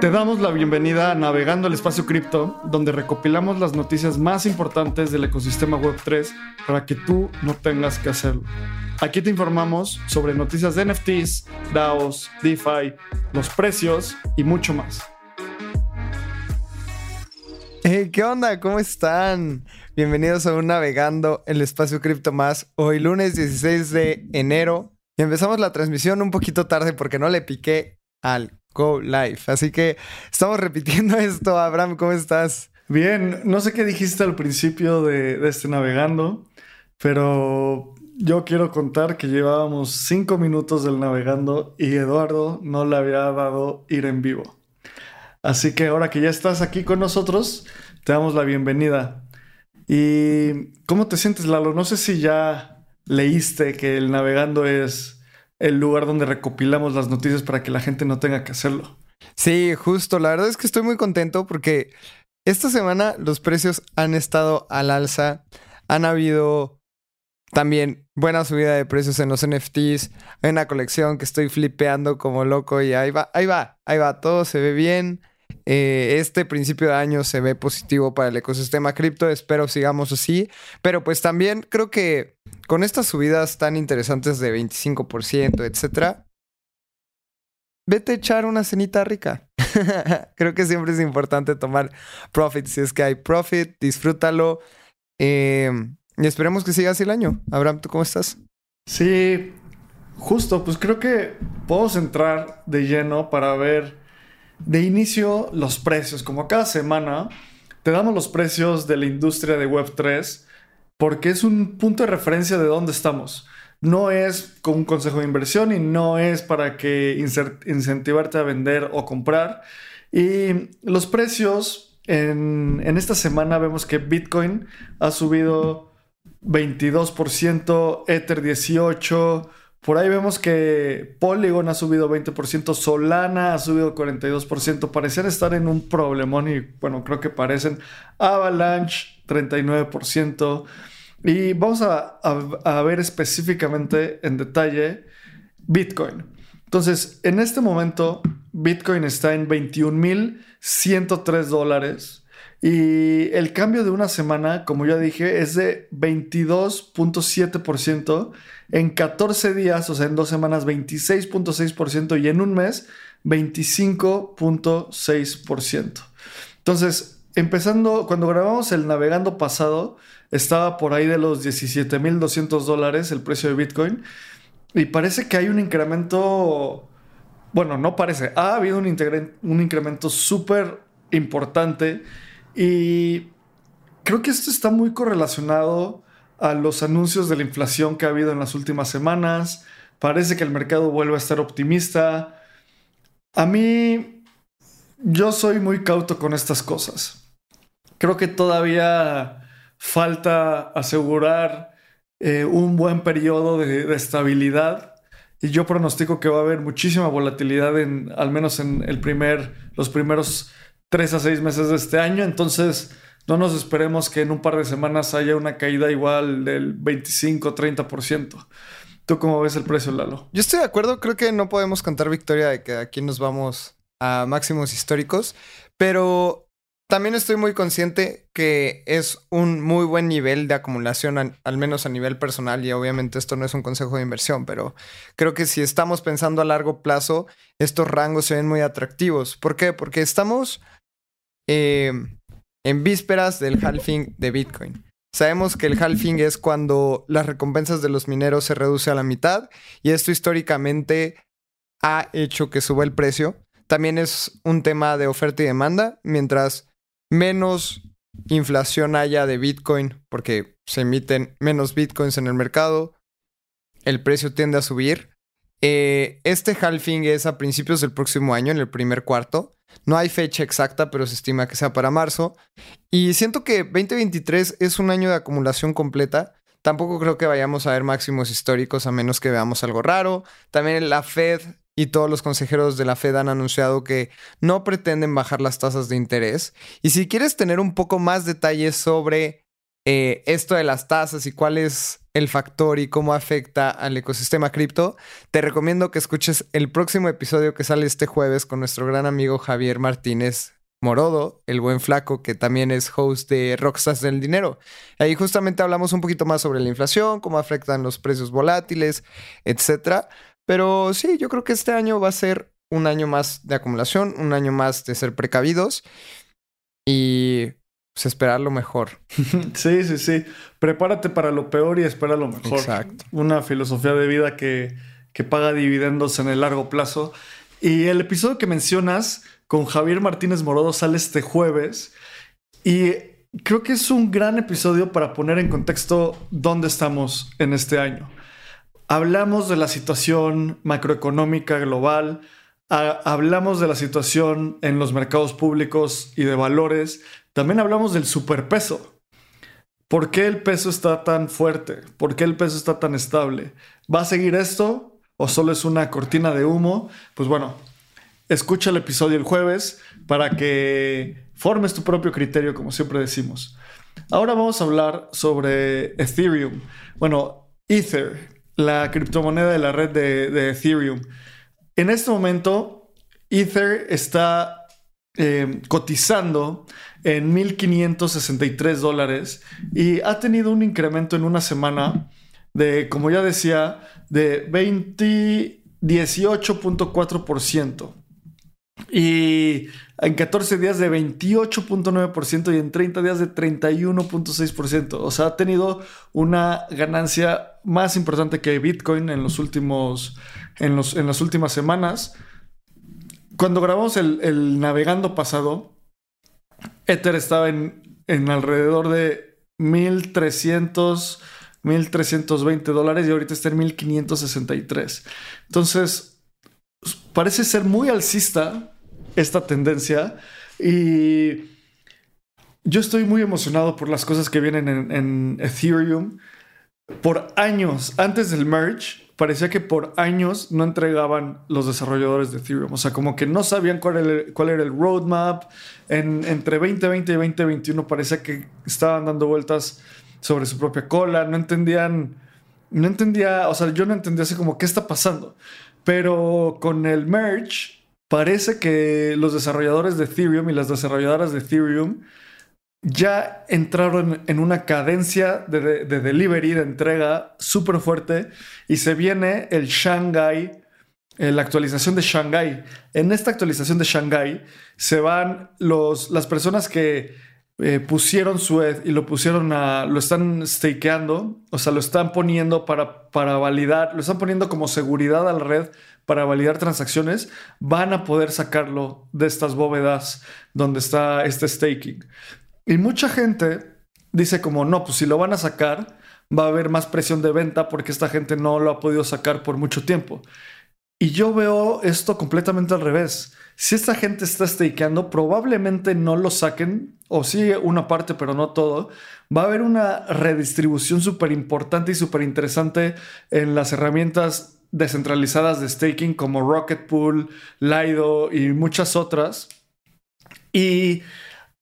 Te damos la bienvenida a Navegando el Espacio Cripto, donde recopilamos las noticias más importantes del ecosistema Web3 para que tú no tengas que hacerlo. Aquí te informamos sobre noticias de NFTs, DAOs, DeFi, los precios y mucho más. Hey, ¿qué onda? ¿Cómo están? Bienvenidos a un Navegando el Espacio Cripto Más. Hoy lunes 16 de enero. Y empezamos la transmisión un poquito tarde porque no le piqué al Go Live. Así que estamos repitiendo esto. Abraham, ¿cómo estás? Bien, no sé qué dijiste al principio de, de este navegando, pero yo quiero contar que llevábamos cinco minutos del navegando y Eduardo no le había dado ir en vivo. Así que ahora que ya estás aquí con nosotros, te damos la bienvenida. ¿Y cómo te sientes, Lalo? No sé si ya leíste que el navegando es el lugar donde recopilamos las noticias para que la gente no tenga que hacerlo. Sí, justo. La verdad es que estoy muy contento porque esta semana los precios han estado al alza. Han habido también buena subida de precios en los NFTs. Hay una colección que estoy flipeando como loco y ahí va, ahí va, ahí va. Todo se ve bien. Eh, este principio de año se ve positivo para el ecosistema cripto. Espero sigamos así. Pero pues también creo que con estas subidas tan interesantes de 25%, etcétera, vete a echar una cenita rica. Creo que siempre es importante tomar profit. Si es que hay profit, disfrútalo. Em, y esperemos que siga así el año. Abraham, ¿tú cómo estás? Sí, justo, pues creo que podemos entrar de lleno para ver de inicio los precios. Como cada semana, te damos los precios de la industria de Web3 porque es un punto de referencia de dónde estamos. No es un consejo de inversión y no es para que incentivarte a vender o comprar. Y los precios en, en esta semana vemos que Bitcoin ha subido 22%, Ether 18%, por ahí vemos que Polygon ha subido 20%, Solana ha subido 42%. Parecen estar en un problemón y bueno, creo que parecen. Avalanche 39%. Y vamos a, a ver específicamente en detalle Bitcoin. Entonces, en este momento, Bitcoin está en 21.103 dólares. Y el cambio de una semana, como ya dije, es de 22.7%. En 14 días, o sea, en dos semanas, 26.6%. Y en un mes, 25.6%. Entonces, empezando, cuando grabamos el navegando pasado, estaba por ahí de los 17.200 dólares el precio de Bitcoin. Y parece que hay un incremento, bueno, no parece, ha habido un, un incremento súper importante y creo que esto está muy correlacionado a los anuncios de la inflación que ha habido en las últimas semanas. Parece que el mercado vuelve a estar optimista. A mí, yo soy muy cauto con estas cosas. Creo que todavía falta asegurar eh, un buen periodo de, estabilidad. Y yo pronostico que va a haber muchísima volatilidad en, al menos en el primer, los primeros tres a seis meses de este año. Entonces, no nos esperemos que en un par de semanas haya una caída igual del 25-30%. ¿Tú cómo ves el precio, Lalo? Yo estoy de acuerdo, creo que no podemos contar victoria de que aquí nos vamos a máximos históricos, pero también estoy muy consciente que es un muy buen nivel de acumulación, al menos a nivel personal, y obviamente esto no es un consejo de inversión, pero creo que si estamos pensando a largo plazo, estos rangos se ven muy atractivos. ¿Por qué? Porque estamos eh, en vísperas del halving de Bitcoin. Sabemos que el halving es cuando las recompensas de los mineros se reduce a la mitad y esto históricamente ha hecho que suba el precio. También es un tema de oferta y demanda, mientras menos inflación haya de Bitcoin, porque se emiten menos Bitcoins en el mercado, el precio tiende a subir. Eh, este halving es a principios del próximo año, en el primer cuarto. No hay fecha exacta, pero se estima que sea para marzo. Y siento que 2023 es un año de acumulación completa. Tampoco creo que vayamos a ver máximos históricos a menos que veamos algo raro. También la Fed y todos los consejeros de la Fed han anunciado que no pretenden bajar las tasas de interés. Y si quieres tener un poco más detalles sobre eh, esto de las tasas y cuál es el factor y cómo afecta al ecosistema cripto, te recomiendo que escuches el próximo episodio que sale este jueves con nuestro gran amigo Javier Martínez Morodo, el buen flaco, que también es host de Rockstars del Dinero. Ahí justamente hablamos un poquito más sobre la inflación, cómo afectan los precios volátiles, etc. Pero sí, yo creo que este año va a ser un año más de acumulación, un año más de ser precavidos y pues, esperar lo mejor. Sí, sí, sí. Prepárate para lo peor y espera lo mejor. Exacto. Una filosofía de vida que, que paga dividendos en el largo plazo. Y el episodio que mencionas con Javier Martínez Morodo sale este jueves y creo que es un gran episodio para poner en contexto dónde estamos en este año. Hablamos de la situación macroeconómica global, hablamos de la situación en los mercados públicos y de valores, también hablamos del superpeso. ¿Por qué el peso está tan fuerte? ¿Por qué el peso está tan estable? ¿Va a seguir esto o solo es una cortina de humo? Pues bueno, escucha el episodio el jueves para que formes tu propio criterio, como siempre decimos. Ahora vamos a hablar sobre Ethereum. Bueno, Ether, la criptomoneda de la red de, Ethereum. En este momento, Ether está eh, cotizando en 1.563 dólares y ha tenido un incremento en una semana de, como ya decía, de 18.4%. Y en 14 días de 28.9% y en 30 días de 31.6%. O sea, ha tenido una ganancia más importante que Bitcoin en los últimos, en, los, en las últimas semanas. Cuando grabamos el, navegando pasado, Ether estaba en, en alrededor de 1300, 1320 dólares y ahorita está en 1563. Entonces, parece ser muy alcista esta tendencia y yo estoy muy emocionado por las cosas que vienen en, Ethereum. Por años, antes del merge, parecía que por años no entregaban los desarrolladores de Ethereum. O sea, como que no sabían cuál era el, roadmap. En, entre 2020 y 2021 parecía que estaban dando vueltas sobre su propia cola. No entendían, no entendía, o sea, yo no entendía así como qué está pasando. Pero con el merge, parece que los desarrolladores de Ethereum y las desarrolladoras de Ethereum ya entraron en una cadencia de, delivery, de entrega súper fuerte y se viene el Shanghai, eh, la actualización de Shanghai. En esta actualización de Shanghai se van los, las personas que eh, pusieron su ETH y lo pusieron a, lo están stakeando, o sea, lo están poniendo para, para validar, lo están poniendo como seguridad a la red para validar transacciones, van a poder sacarlo de estas bóvedas donde está este staking. Y mucha gente dice como, no, pues si lo van a sacar, va a haber más presión de venta porque esta gente no lo ha podido sacar por mucho tiempo. Y yo veo esto completamente al revés. Si esta gente está stakeando, probablemente no lo saquen, o sí una parte, pero no todo. Va a haber una redistribución súper importante y súper interesante en las herramientas descentralizadas de staking como Rocket Pool, Lido y muchas otras. Y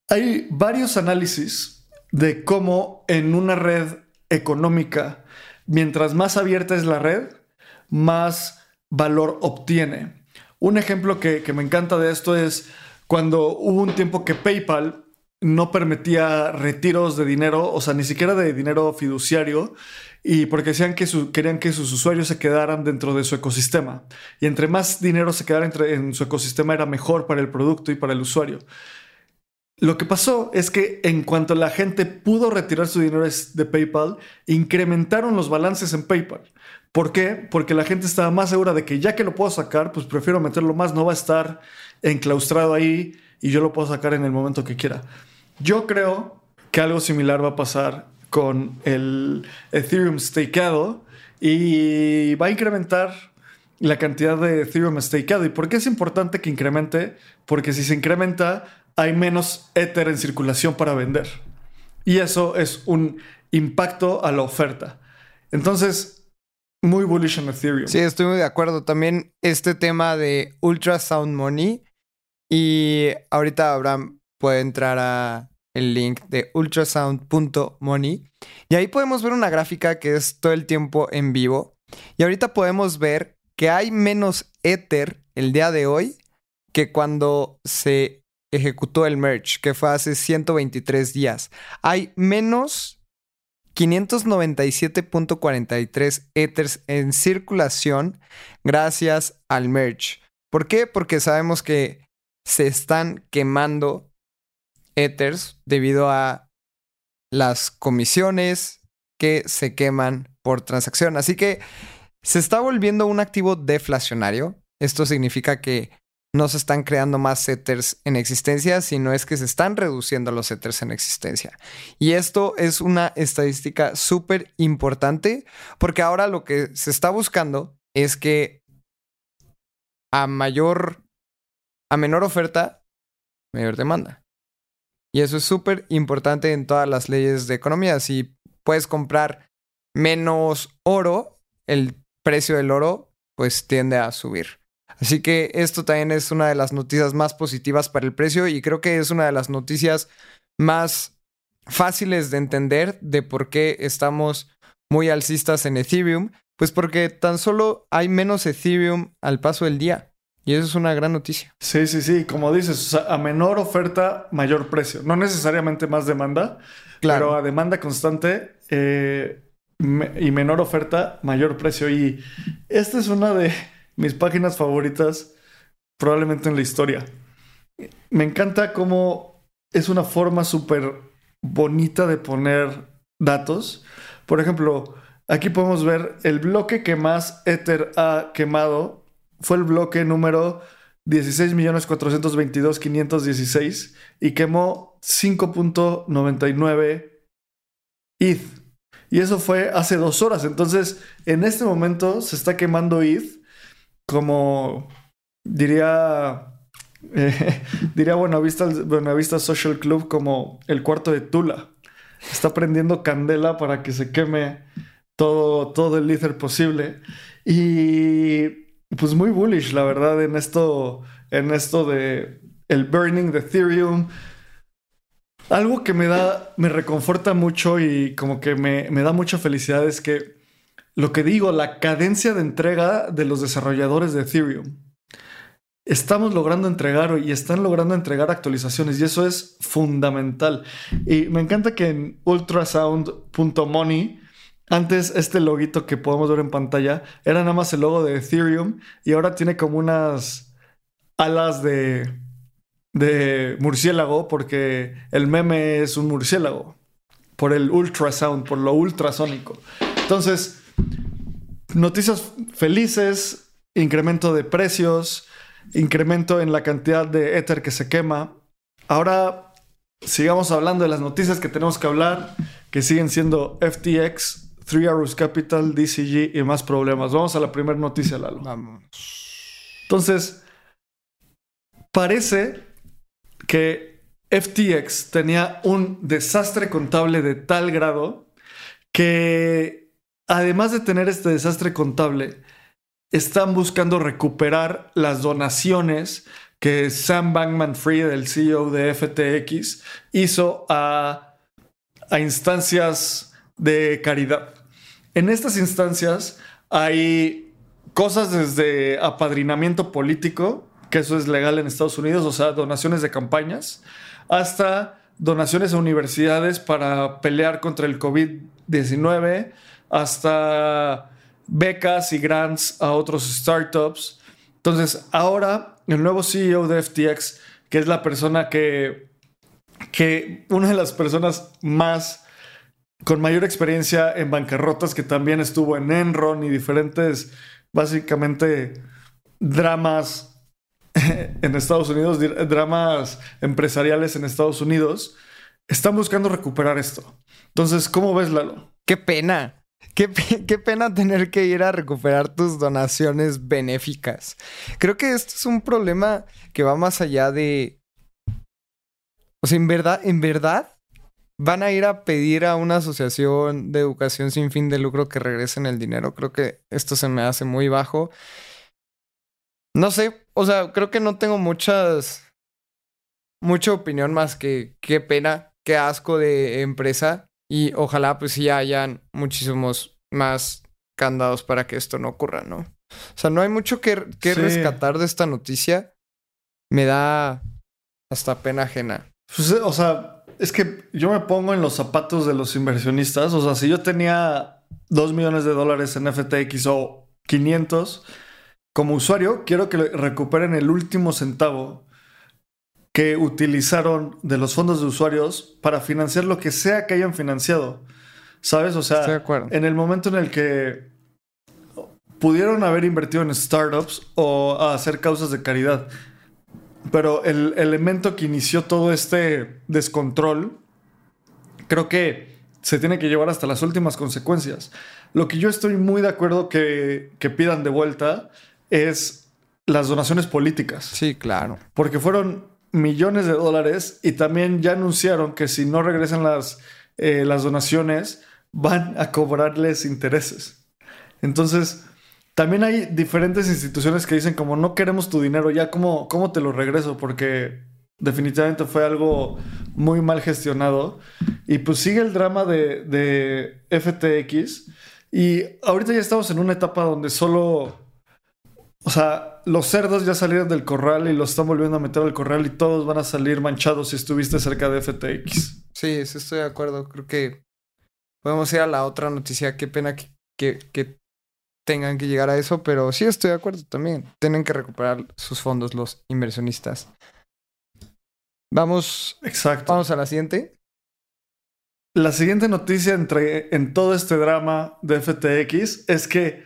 hay varios análisis de cómo en una red económica, mientras más abierta es la red, más valor obtiene. Un ejemplo que, me encanta de esto es cuando hubo un tiempo que PayPal no permitía retiros de dinero, o sea, ni siquiera de dinero fiduciario, y porque decían que querían que sus usuarios se quedaran dentro de su ecosistema. Y entre más dinero se quedara en su ecosistema era mejor para el producto y para el usuario. Lo que pasó es que en cuanto la gente pudo retirar su dinero de PayPal, incrementaron los balances en PayPal. ¿Por qué? Porque la gente estaba más segura de que ya que lo puedo sacar, pues prefiero meterlo más, no va a estar enclaustrado ahí y yo lo puedo sacar en el momento que quiera. Yo creo que algo similar va a pasar con el Ethereum stakeado y va a incrementar la cantidad de Ethereum stakeado. ¿Y por qué es importante que incremente? Porque si se incrementa, hay menos Ether en circulación para vender. Y eso es un impacto a la oferta. Entonces, muy bullish en Ethereum. Sí, estoy muy de acuerdo. También este tema de Ultrasound Money. Y ahorita Abraham puede entrar a el link de ultrasound.money y ahí podemos ver una gráfica que es todo el tiempo en vivo. Y ahorita podemos ver que hay menos Ether el día de hoy que cuando se ejecutó el merge, que fue hace 123 días. Hay menos 597.43 Ethers en circulación gracias al merge. ¿Por qué? Porque sabemos que se están quemando Ethers debido a las comisiones que se queman por transacción. Así que se está volviendo un activo deflacionario. Esto significa que no se están creando más Ethers en existencia, sino es que se están reduciendo los Ethers en existencia. Y esto es una estadística súper importante porque ahora lo que se está buscando es que a mayor, a menor oferta, mayor demanda. Y eso es súper importante en todas las leyes de economía. Si puedes comprar menos oro, el precio del oro pues tiende a subir. Así que esto también es una de las noticias más positivas para el precio y creo que es una de las noticias más fáciles de entender de por qué estamos muy alcistas en Ethereum. Pues porque tan solo hay menos Ethereum al paso del día. Y eso es una gran noticia. Sí, sí, sí. Como dices, a menor oferta, mayor precio. No necesariamente más demanda, claro. pero a demanda constante eh, y menor oferta, mayor precio. Y esta es una de mis páginas favoritas probablemente en la historia. Me encanta cómo es una forma súper bonita de poner datos. Por ejemplo, aquí podemos ver el bloque que más Ether ha quemado fue el bloque número 16.422.516 y quemó 5.99 ETH. Y eso fue hace dos horas. Entonces, en este momento se está quemando ETH como diría, eh, diría Buenavista, Buenavista Social Club como el cuarto de Tula. Está prendiendo candela para que se queme todo, todo el ether posible. Y pues muy bullish, la verdad, en esto, en esto de el burning de Ethereum. Algo que me da, me reconforta mucho y como que me, me da mucha felicidad es que lo que digo, la cadencia de entrega de los desarrolladores de Ethereum. Estamos logrando entregar y están logrando entregar actualizaciones y eso es fundamental. Y me encanta que en ultrasound.money, antes este loguito que podemos ver en pantalla era nada más el logo de Ethereum y ahora tiene como unas alas de, de murciélago porque el meme es un murciélago por el ultrasound, por lo ultrasónico. Entonces, Noticias felices, incremento de precios, incremento en la cantidad de Ether que se quema. Ahora sigamos hablando de las noticias que tenemos que hablar, que siguen siendo FTX, Three Arrows Capital, DCG y más problemas. Vamos a la primera noticia, Lalo. Vamos. Entonces, parece que FTX tenía un desastre contable de tal grado que además de tener este desastre contable, están buscando recuperar las donaciones que Sam Bankman Fried, el CEO de FTX, hizo a, a instancias de caridad. En estas instancias hay cosas desde apadrinamiento político, que eso es legal en Estados Unidos, o sea, donaciones de campañas, hasta donaciones a universidades para pelear contra el COVID-19, hasta becas y grants a otros startups. Entonces, ahora el nuevo CEO de FTX, que es la persona que, que una de las personas más con mayor experiencia en bancarrotas, que también estuvo en Enron y diferentes, básicamente, dramas en Estados Unidos, dramas empresariales en Estados Unidos, están buscando recuperar esto. Entonces, ¿cómo ves, Lalo? Qué pena. Qué, pena tener que ir a recuperar tus donaciones benéficas. Creo que esto es un problema que va más allá de... O sea, en verdad, en verdad, van a ir a pedir a una asociación de educación sin fin de lucro que regresen el dinero. Creo que esto se me hace muy bajo. No sé, o sea, creo que no tengo muchas... Mucha opinión más que qué pena qué asco de empresa. Y ojalá pues sí hayan muchísimos más candados para que esto no ocurra, ¿no? O sea, no hay mucho que, que Sí. rescatar de esta noticia. Me da hasta pena ajena. Pues, eh, o sea, es que yo me pongo en los zapatos de los inversionistas. O sea, si yo tenía 2 millones de dólares en FTX o 500, como usuario, quiero que recuperen el último centavo que utilizaron de los fondos de usuarios para financiar lo que sea que hayan financiado. ¿Sabes? O sea, Estoy de acuerdo. en el momento en el que pudieron haber invertido en startups o a hacer causas de caridad. Pero el elemento que inició todo este descontrol, creo que se tiene que llevar hasta las últimas consecuencias. Lo que yo estoy muy de acuerdo que, que pidan de vuelta es las donaciones políticas. Sí, claro. Porque fueron millones de dólares y también ya anunciaron que si no regresan las, eh, las donaciones, van a cobrarles intereses. Entonces, también hay diferentes instituciones que dicen como no queremos tu dinero, ya cómo, cómo te lo regreso, porque definitivamente fue algo muy mal gestionado. Y pues sigue el drama de, de FTX. Y ahorita ya estamos en una etapa donde solo o sea, los cerdos ya salieron del corral y los están volviendo a meter al corral y todos van a salir manchados si estuviste cerca de FTX. Sí, sí estoy de acuerdo. Creo que podemos ir a la otra noticia. Qué pena que, que, que tengan que llegar a eso, pero sí estoy de acuerdo también. Tienen que recuperar sus fondos los inversionistas. Vamos, Exacto. vamos a la siguiente. La siguiente noticia entre, en todo este drama de FTX es que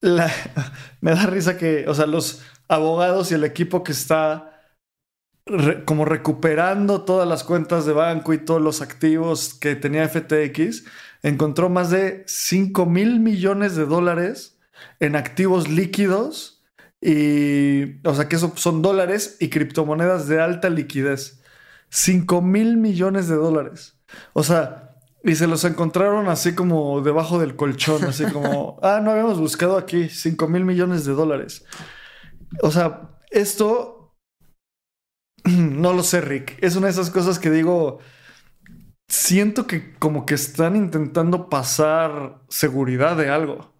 la- me da risa que, o sea, los abogados y el equipo que está como recuperando todas las cuentas de banco y todos los activos que tenía FTX, encontró más de 5 mil millones de dólares en activos líquidos y, o sea, que eso son dólares y criptomonedas de alta liquidez. 5 mil millones de dólares. O sea, y se los encontraron así como debajo del colchón, así como, ah, no habíamos buscado aquí 5 mil millones de dólares. O sea, esto no lo sé, Rick. Es una de esas cosas que digo, siento que como que están intentando pasar seguridad de algo.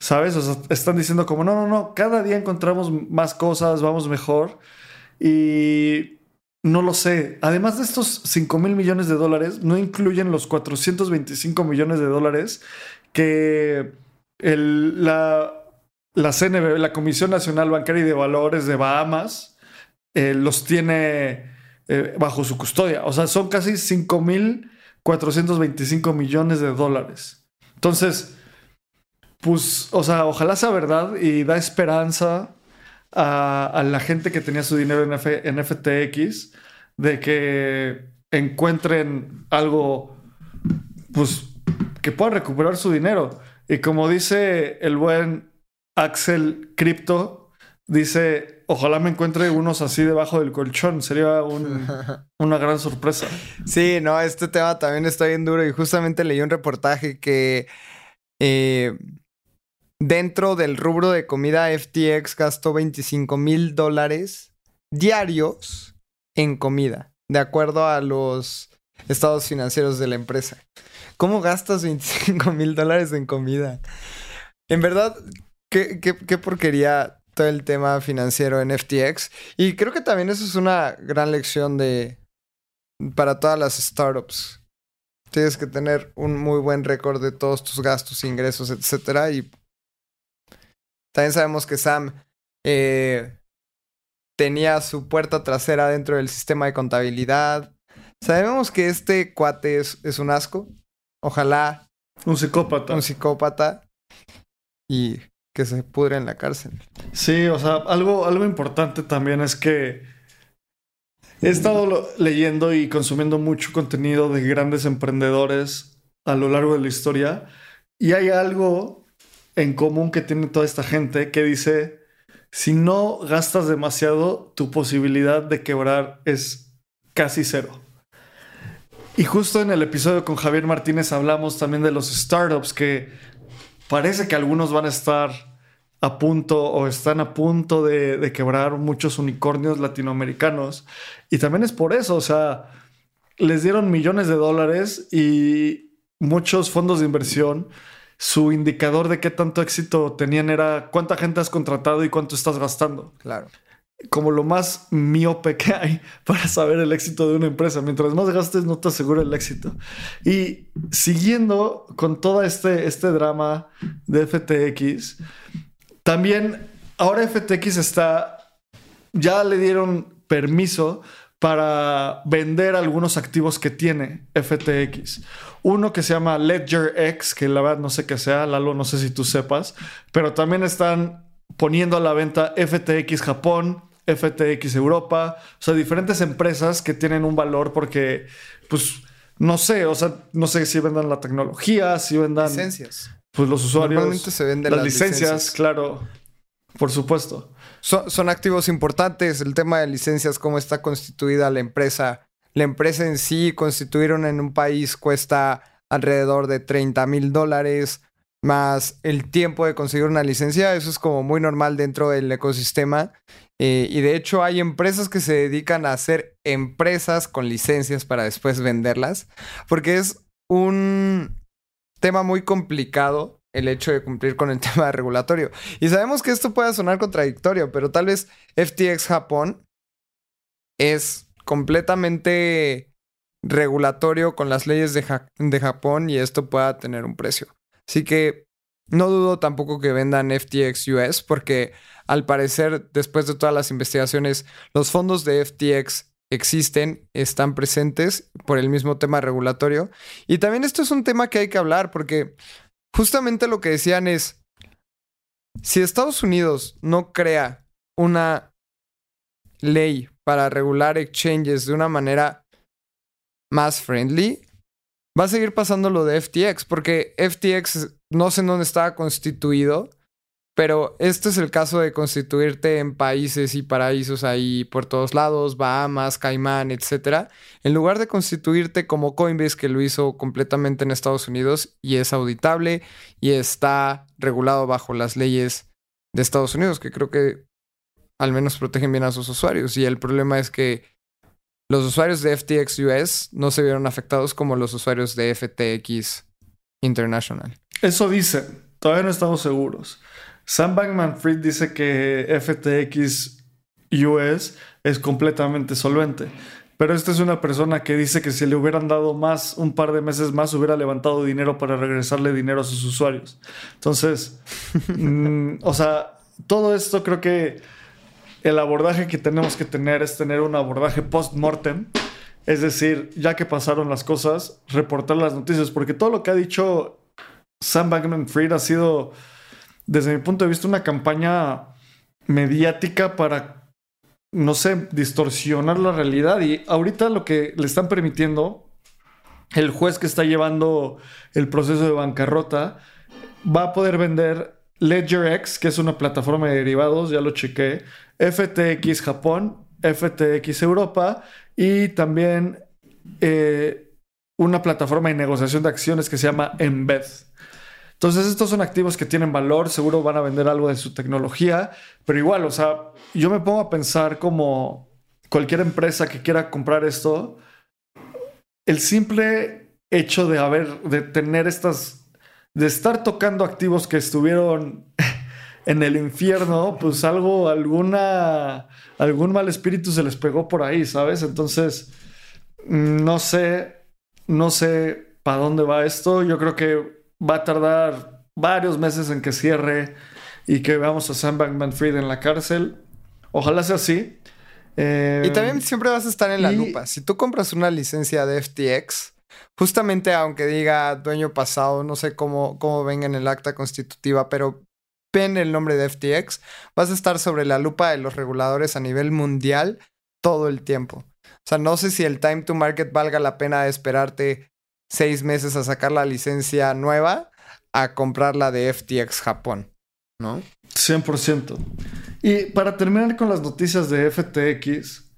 ¿Sabes? O sea, están diciendo como, no, no, no, cada día encontramos más cosas, vamos mejor. Y no lo sé. Además de estos 5 mil millones de dólares, no incluyen los 425 millones de dólares que la CNB, la Comisión Nacional Bancaria y de Valores de Bahamas, eh, los tiene eh, bajo su custodia. O sea, son casi 5 mil 425 millones de dólares. Entonces, pues, o sea, ojalá sea verdad y da esperanza a, a la gente que tenía su dinero en, F- en FTX de que encuentren algo, pues, que puedan recuperar su dinero. Y como dice el buen Axel Crypto, dice, ojalá me encuentre unos así debajo del colchón. Sería un- una gran sorpresa. Sí, no, este tema también está bien duro y justamente leí un reportaje que eh, dentro del rubro de comida FTX gastó 25 mil dólares diarios en comida, de acuerdo a los estados financieros de la empresa. ¿Cómo gastas 25 mil dólares en comida? En verdad, qué, porquería todo el tema financiero en FTX. Y creo que también eso es una gran lección de, para todas las startups. Tienes que tener un muy buen récord de todos tus gastos, ingresos, etcétera. Y también sabemos que Sam eh, tenía su puerta trasera dentro del sistema de contabilidad. Sabemos que este cuate es, es un asco. Ojalá Un psicópata. un psicópata y que se pudre en la cárcel. Sí, o sea, algo, algo importante también es que he estado leyendo y consumiendo mucho contenido de grandes emprendedores a lo largo de la historia y hay algo en común que tiene toda esta gente que dice, si no gastas demasiado, tu posibilidad de quebrar es casi cero. Y justo en el episodio con Javier Martínez hablamos también de los startups que parece que algunos van a estar a punto o están a punto de, quebrar muchos unicornios latinoamericanos. Y también es por eso, o sea, les dieron millones de dólares y muchos fondos de inversión. Su indicador de qué tanto éxito tenían era cuánta gente has contratado y cuánto estás gastando. Claro. Como lo más miope que hay para saber el éxito de una empresa. Mientras más gastes, no te asegura el éxito. Y siguiendo con todo este, este drama de FTX, también ahora FTX está, ya le dieron permiso para vender algunos activos que tiene FTX. Uno que se llama Ledger X, que la verdad no sé qué sea, Lalo, no sé si tú sepas, pero también están poniendo a la venta FTX Japón, FTX Europa, o sea, diferentes empresas que tienen un valor porque, pues, no sé, o sea, no sé si vendan la tecnología, si vendan... Licencias. Pues los usuarios... Normalmente se venden las, las licencias, licencias. claro, por supuesto. Son, activos importantes. El tema de licencias, cómo está constituida la empresa. La empresa en sí, constituir una en un país cuesta alrededor de 30 mil dólares, más el tiempo de conseguir una licencia. Eso es como muy normal dentro del ecosistema. Eh, y de hecho hay empresas que se dedican a hacer empresas con licencias para después venderlas, porque es un tema muy complicado el hecho de cumplir con el tema regulatorio. Y sabemos que esto puede sonar contradictorio, pero tal vez FTX Japón es completamente regulatorio con las leyes de, de Japón y esto pueda tener un precio. Así que no dudo tampoco que vendan FTX US porque al parecer después de todas las investigaciones los fondos de FTX existen, están presentes por el mismo tema regulatorio. Y también esto es un tema que hay que hablar porque justamente lo que decían es, si Estados Unidos no crea una ley para regular exchanges de una manera más friendly, va a seguir pasando lo de FTX, porque FTX no sé en dónde estaba constituido, pero este es el caso de constituirte en países y paraísos ahí por todos lados, Bahamas, Caimán, etc. En lugar de constituirte como Coinbase, que lo hizo completamente en Estados Unidos y es auditable y está regulado bajo las leyes de Estados Unidos, que creo que al menos protegen bien a sus usuarios. Y el problema es que los usuarios de FTX US no se vieron afectados como los usuarios de FTX International. Eso dicen, todavía no estamos seguros. Sam Bankman Fried dice que FTX US es completamente solvente. Pero esta es una persona que dice que si le hubieran dado más, un par de meses más, hubiera levantado dinero para regresarle dinero a sus usuarios. Entonces, mm, o sea, todo esto creo que el abordaje que tenemos que tener es tener un abordaje post-mortem. Es decir, ya que pasaron las cosas, reportar las noticias. Porque todo lo que ha dicho Sam Bankman Fried ha sido, desde mi punto de vista, una campaña mediática para, no sé, distorsionar la realidad. Y ahorita lo que le están permitiendo, el juez que está llevando el proceso de bancarrota, va a poder vender LedgerX, que es una plataforma de derivados, ya lo chequé, FTX Japón, FTX Europa y también eh, una plataforma de negociación de acciones que se llama Embed. Entonces estos son activos que tienen valor, seguro van a vender algo de su tecnología, pero igual, o sea, yo me pongo a pensar como cualquier empresa que quiera comprar esto, el simple hecho de haber, de tener estas, de estar tocando activos que estuvieron en el infierno, pues algo, alguna, algún mal espíritu se les pegó por ahí, ¿sabes? Entonces, no sé, no sé para dónde va esto. Yo creo que va a tardar varios meses en que cierre y que veamos a Sam Bankman Fried en la cárcel. Ojalá sea así. Eh, Y también siempre vas a estar en la y- lupa. Si tú compras una licencia de FTX, justamente aunque diga dueño pasado, no sé cómo, cómo venga en el acta constitutiva, pero ven el nombre de FTX, vas a estar sobre la lupa de los reguladores a nivel mundial todo el tiempo. O sea, no sé si el time to market valga la pena esperarte seis meses a sacar la licencia nueva a comprar la de FTX Japón, ¿no? 100%. Y para terminar con las noticias de FTX,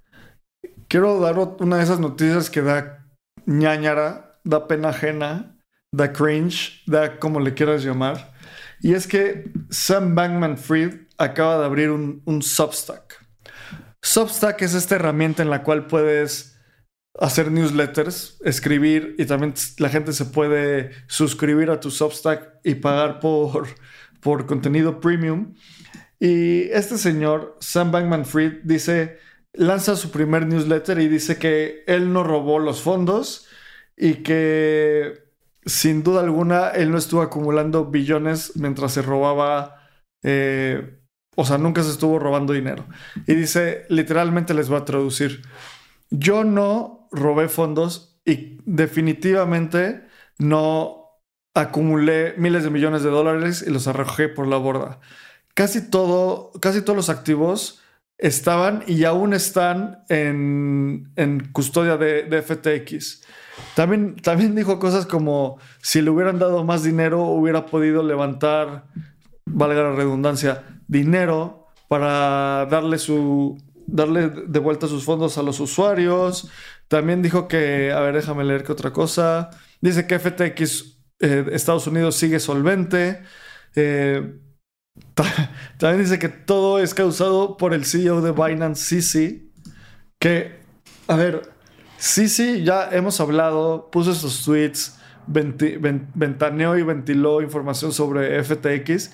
quiero dar una de esas noticias que da ñañara, da pena ajena, da cringe, da como le quieras llamar. Y es que Sam Bankman Fried acaba de abrir un, un Substack. Substack es esta herramienta en la cual puedes hacer newsletters, escribir y también la gente se puede suscribir a tu Substack y pagar por, por contenido premium. Y este señor, Sam Bankman Fried, dice, lanza su primer newsletter y dice que él no robó los fondos y que sin duda alguna él no estuvo acumulando billones mientras se robaba, eh, o sea, nunca se estuvo robando dinero. Y dice, literalmente les voy a traducir, yo no robé fondos y definitivamente no acumulé miles de millones de dólares y los arrojé por la borda. Casi todo, casi todos los activos estaban y aún están en, custodia de, de, FTX. También, también dijo cosas como si le hubieran dado más dinero hubiera podido levantar, valga la redundancia, dinero para darle su darle de vuelta sus fondos a los usuarios. También dijo que, a ver, déjame leer que otra cosa. Dice que FTX eh, Estados Unidos sigue solvente. Eh, también dice que todo es causado por el CEO de Binance, Sisi. Que, a ver, Sisi ya hemos hablado, puso esos tweets, ventaneó y ventiló información sobre FTX.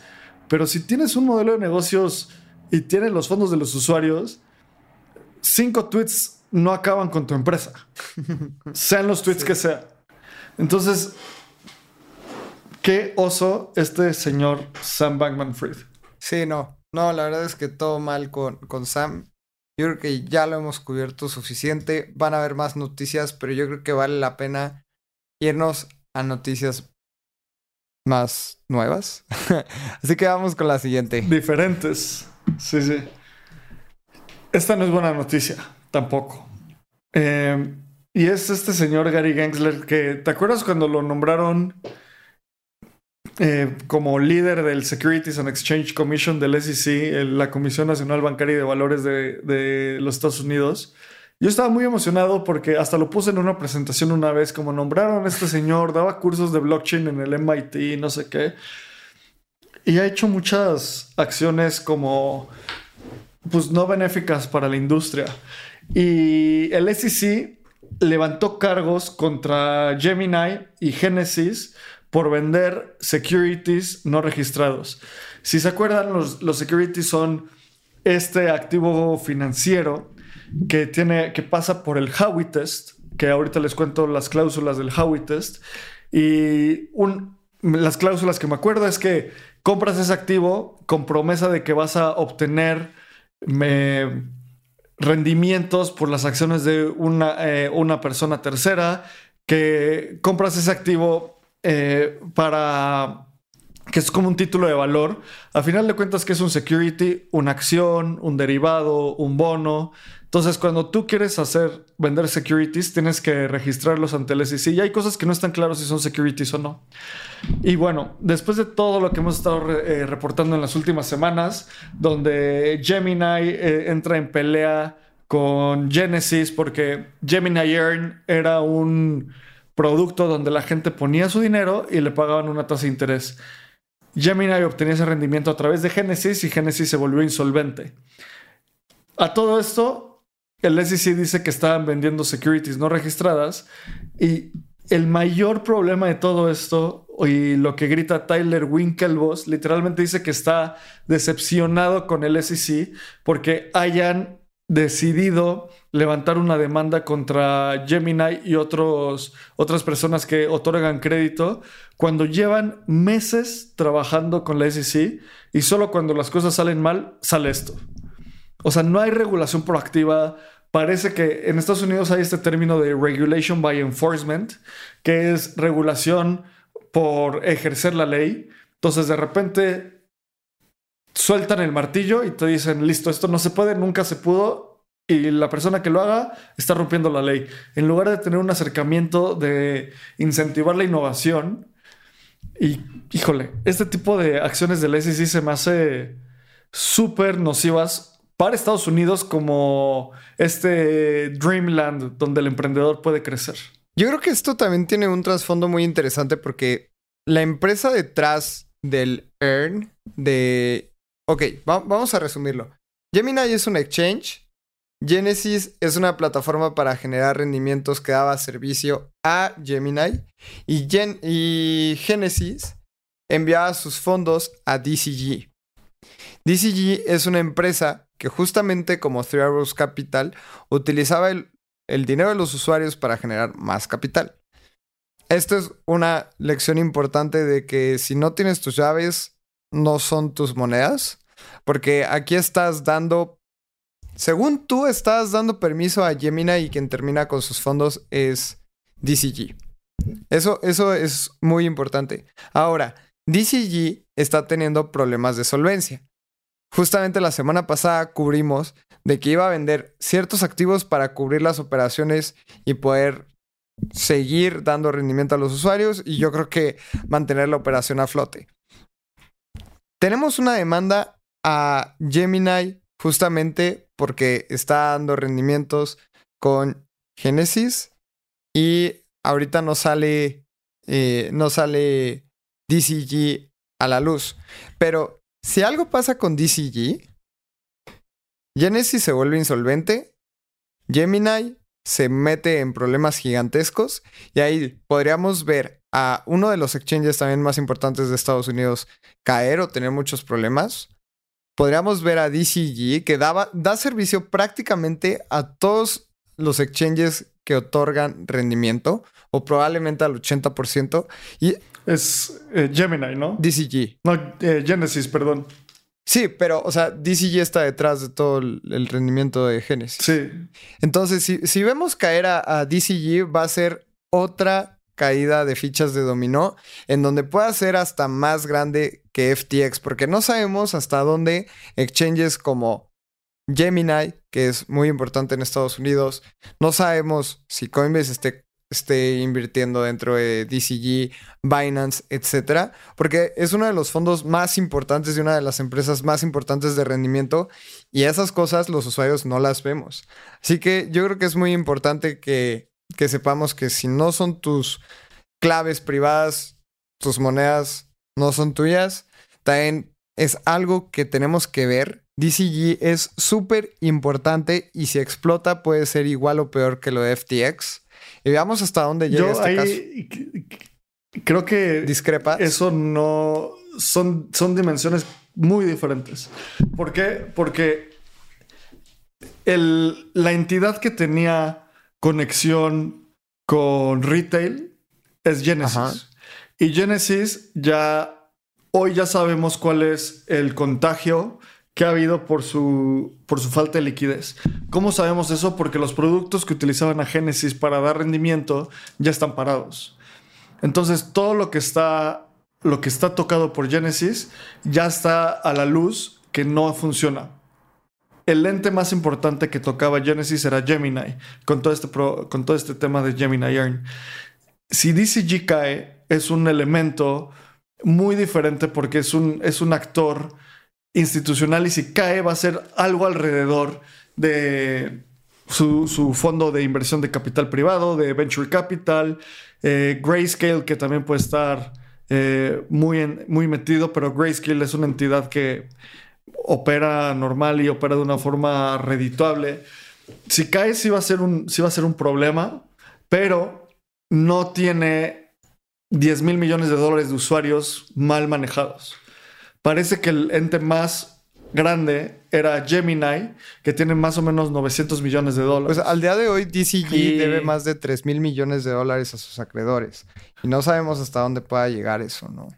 Pero si tienes un modelo de negocios y tienes los fondos de los usuarios, cinco tweets no acaban con tu empresa. sean los tweets que sean. Entonces, qué oso este señor Sam Bankman Fried. Sí, no. No, la verdad es que todo mal con, con Sam. Yo creo que ya lo hemos cubierto suficiente. Van a haber más noticias, pero yo creo que vale la pena irnos a noticias más nuevas. Así que vamos con la siguiente. Diferentes. Sí, sí. Esta no es buena noticia, tampoco. Eh, y es este señor Gary Gensler que, ¿te acuerdas cuando lo nombraron eh, como líder del Securities and Exchange Commission del SEC, la Comisión Nacional Bancaria y de Valores de, los Estados Unidos? Yo estaba muy emocionado porque hasta lo puse en una presentación una vez, como nombraron a este señor, daba cursos de blockchain en el MIT, no sé qué. Y ha hecho muchas acciones como pues no benéficas para la industria. Y el SEC levantó cargos contra Gemini y Genesis por vender securities no registrados. Si se acuerdan, los, los securities son este activo financiero que, tiene, que pasa por el Howey Test, que ahorita les cuento las cláusulas del Howey Test. Y un, las cláusulas que me acuerdo es que compras ese activo con promesa de que vas a obtener rendimientos por las acciones de una, eh, una persona tercera, que compras ese activo eh, para que es como un título de valor. A final de cuentas, que es un security, una acción, un derivado, un bono. Entonces, cuando tú quieres hacer vender securities, tienes que registrarlos ante el SEC. Y hay cosas que no están claras si son securities o no. Y bueno, después de todo lo que hemos estado eh, reportando en las últimas semanas, donde Gemini eh, entra en pelea con Genesis, porque Gemini Earn era un producto donde la gente ponía su dinero y le pagaban una tasa de interés. Gemini obtenía ese rendimiento a través de Genesis y Genesis se volvió insolvente. A todo esto, el SEC dice que estaban vendiendo securities no registradas y el mayor problema de todo esto y lo que grita Tyler Winklevoss literalmente dice que está decepcionado con el SEC porque hayan decidido levantar una demanda contra Gemini y otros, otras personas que otorgan crédito cuando llevan meses trabajando con la SEC y solo cuando las cosas salen mal sale esto. O sea, no hay regulación proactiva. Parece que en Estados Unidos hay este término de regulation by enforcement, que es regulación por ejercer la ley. Entonces, de repente sueltan el martillo y te dicen, listo, esto no se puede, nunca se pudo, y la persona que lo haga está rompiendo la ley. En lugar de tener un acercamiento de incentivar la innovación, y híjole, este tipo de acciones del SEC se me hace súper nocivas para Estados Unidos como este Dreamland donde el emprendedor puede crecer. Yo creo que esto también tiene un trasfondo muy interesante porque la empresa detrás del Earn de Ok, vamos a resumirlo. Gemini es un exchange Genesis es una plataforma para generar rendimientos que daba servicio a Gemini y, y Genesis enviaba sus fondos a DCG. DCG es una empresa que justamente como Three Arrows Capital utilizaba el, el dinero de los usuarios para generar más capital. Esto es una lección importante de que si no tienes tus llaves, no son tus monedas, porque aquí estás dando según tú, estás dando permiso a Gemini y quien termina con sus fondos es DCG. Eso, eso es muy importante. Ahora, DCG está teniendo problemas de solvencia. Justamente la semana pasada cubrimos de que iba a vender ciertos activos para cubrir las operaciones y poder seguir dando rendimiento a los usuarios y yo creo que mantener la operación a flote. Tenemos una demanda a Gemini justamente porque está dando rendimientos con Genesis y ahorita no sale, eh, no sale DCG a la luz. Pero si algo pasa con DCG, Genesis se vuelve insolvente, Gemini se mete en problemas gigantescos y ahí podríamos ver a uno de los exchanges también más importantes de Estados Unidos caer o tener muchos problemas. Podríamos ver a DCG que daba, da servicio prácticamente a todos los exchanges que otorgan rendimiento, o probablemente al 80%. Y es eh, Gemini, ¿no? DCG. No, eh, Genesis, perdón. Sí, pero, o sea, DCG está detrás de todo el, rendimiento de Genesis. Sí. Entonces, si, si vemos caer a, a, DCG, va a ser otra caída de fichas de dominó en donde pueda ser hasta más grande que FTX, porque no sabemos hasta dónde exchanges como Gemini, que es muy importante en Estados Unidos, no sabemos si Coinbase esté, esté invirtiendo dentro de DCG, Binance, etcétera, porque es uno de los fondos más importantes y una de las empresas más importantes de rendimiento y esas cosas los usuarios no las vemos. Así que yo creo que es muy importante que que sepamos que si no son tus claves privadas, tus monedas no son tuyas, también es algo que tenemos que ver. DCG es súper importante y si explota puede ser igual o peor que lo de FTX. Y veamos hasta dónde llega este caso. Creo que discrepa. Eso no son, son dimensiones muy diferentes. ¿Por qué? Porque el, la entidad que tenía conexión con retail es Genesis. Y Genesis ya, hoy ya sabemos cuál es el contagio que ha habido por su, por su falta de liquidez. ¿Cómo sabemos eso? Porque los productos que utilizaban a Genesis para dar rendimiento ya están parados. Entonces todo lo que está, lo que está tocado por Genesis ya está a la luz que no funciona el lente más importante que tocaba Genesis era Gemini, con todo este, con todo este tema de Gemini Earn. Si DCG cae, es un elemento muy diferente porque es un, es un actor institucional y si cae va a ser algo alrededor de su, fondo de inversión de capital privado, de venture capital, eh, Grayscale que también puede estar eh, muy, muy metido, pero Grayscale es una entidad que opera normal y opera de una forma redituable. Si cae, sí va a ser un, va a ser un problema, pero no tiene 10 mil millones de dólares de usuarios mal manejados. Parece que el ente más grande era Gemini, que tiene más o menos 900 millones de dólares. Pues al día de hoy DCG debe más de 3 mil millones de dólares a sus acreedores. Y no sabemos hasta dónde pueda llegar eso, ¿no?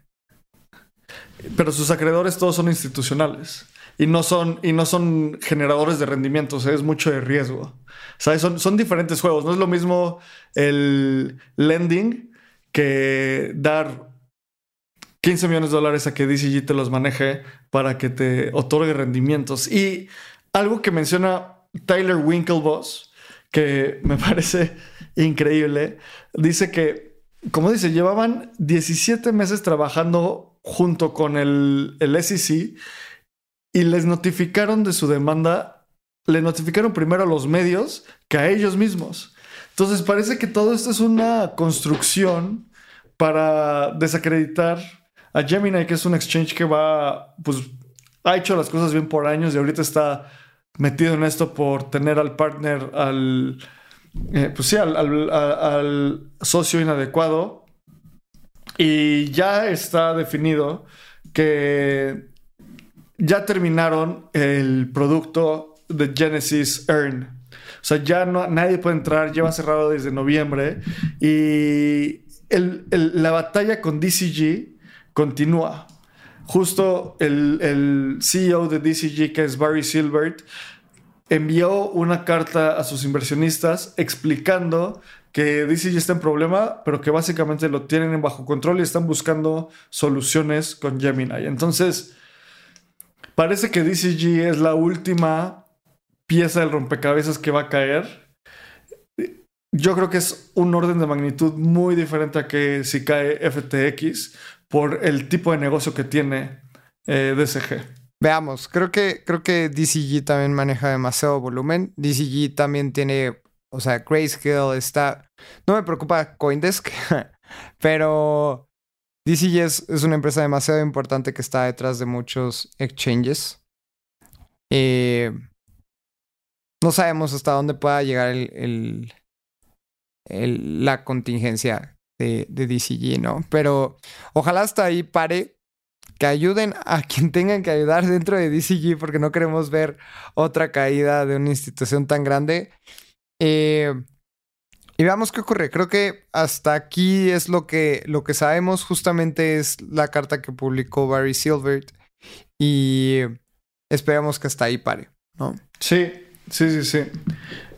Pero sus acreedores todos son institucionales y no son, y no son generadores de rendimiento, o sea, es mucho de riesgo. ¿Sabes? Son, son diferentes juegos. No es lo mismo el lending que dar 15 millones de dólares a que DCG te los maneje para que te otorgue rendimientos. Y algo que menciona Tyler Winklevoss, que me parece increíble, dice que, como dice, llevaban 17 meses trabajando junto con el, el SEC y les notificaron de su demanda, le notificaron primero a los medios que a ellos mismos. Entonces parece que todo esto es una construcción para desacreditar a Gemini, que es un exchange que va, pues, ha hecho las cosas bien por años y ahorita está metido en esto por tener al partner, al, eh, pues sí, al, socio inadecuado. Y ya está definido que ya terminaron el producto de Genesis Earn. O sea, ya no, nadie puede entrar, lleva cerrado desde noviembre. Y el- la batalla con DCG continúa. Justo el, el CEO de DCG, que es Barry Silbert, envió una carta a sus inversionistas explicando que DCG está en problema, pero que básicamente lo tienen bajo control y están buscando soluciones con Gemini. Entonces, parece que DCG es la última pieza del rompecabezas que va a caer. Yo creo que es un orden de magnitud muy diferente a que si cae FTX por el tipo de negocio que tiene eh, DCG. Veamos, creo que, creo que DCG también maneja demasiado volumen. DCG también tiene, o sea, Grayscale está... No me preocupa Coindesk, pero DCG es, una empresa demasiado importante que está detrás de muchos exchanges. Eh, no sabemos hasta dónde pueda llegar el- la contingencia de, DCG, ¿no? Pero ojalá hasta ahí pare que ayuden a quien tengan que ayudar dentro de DCG porque no queremos ver otra caída de una institución tan grande. Eh, y veamos qué ocurre. Creo que hasta aquí es lo que, lo que sabemos. Justamente es la carta que publicó Barry Silbert. Y esperamos que hasta ahí pare, ¿no? Sí, sí, sí, sí.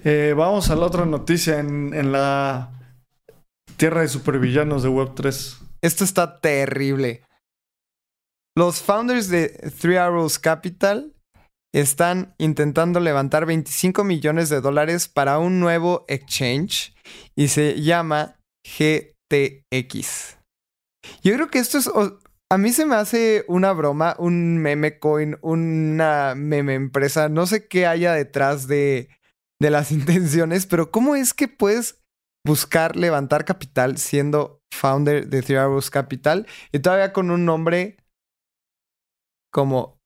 Eh, vamos a la otra noticia en la tierra de supervillanos de Web3. Esto está terrible. Los founders de Three Arrows Capital están intentando levantar 25 millones de dólares para un nuevo exchange y se llama GTX. Yo creo que esto es... a mí se me hace una broma, un meme coin, una meme empresa. No sé qué haya detrás de, de las intenciones, pero ¿cómo es que puedes buscar levantar capital siendo founder de Three Arrows Capital y todavía con un nombre como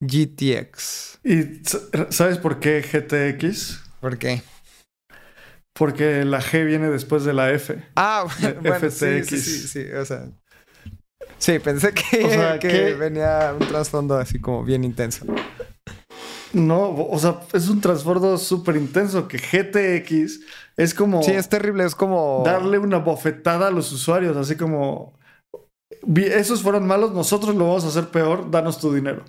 GTX? ¿Y sabes por qué GTX? ¿Por qué? Porque la G viene después de la F. Ah, bueno, sí, sí, FTX. sí, sí, o sea. Sí, pensé que, O sea, que venía un trasfondo así como bien intenso. No, o sea, es un trasbordo súper intenso que GTX es como Sí, es terrible, es como... darle una bofetada a los usuarios, así como "Vi- esos fueron malos, nosotros lo vamos a hacer peor, danos tu dinero.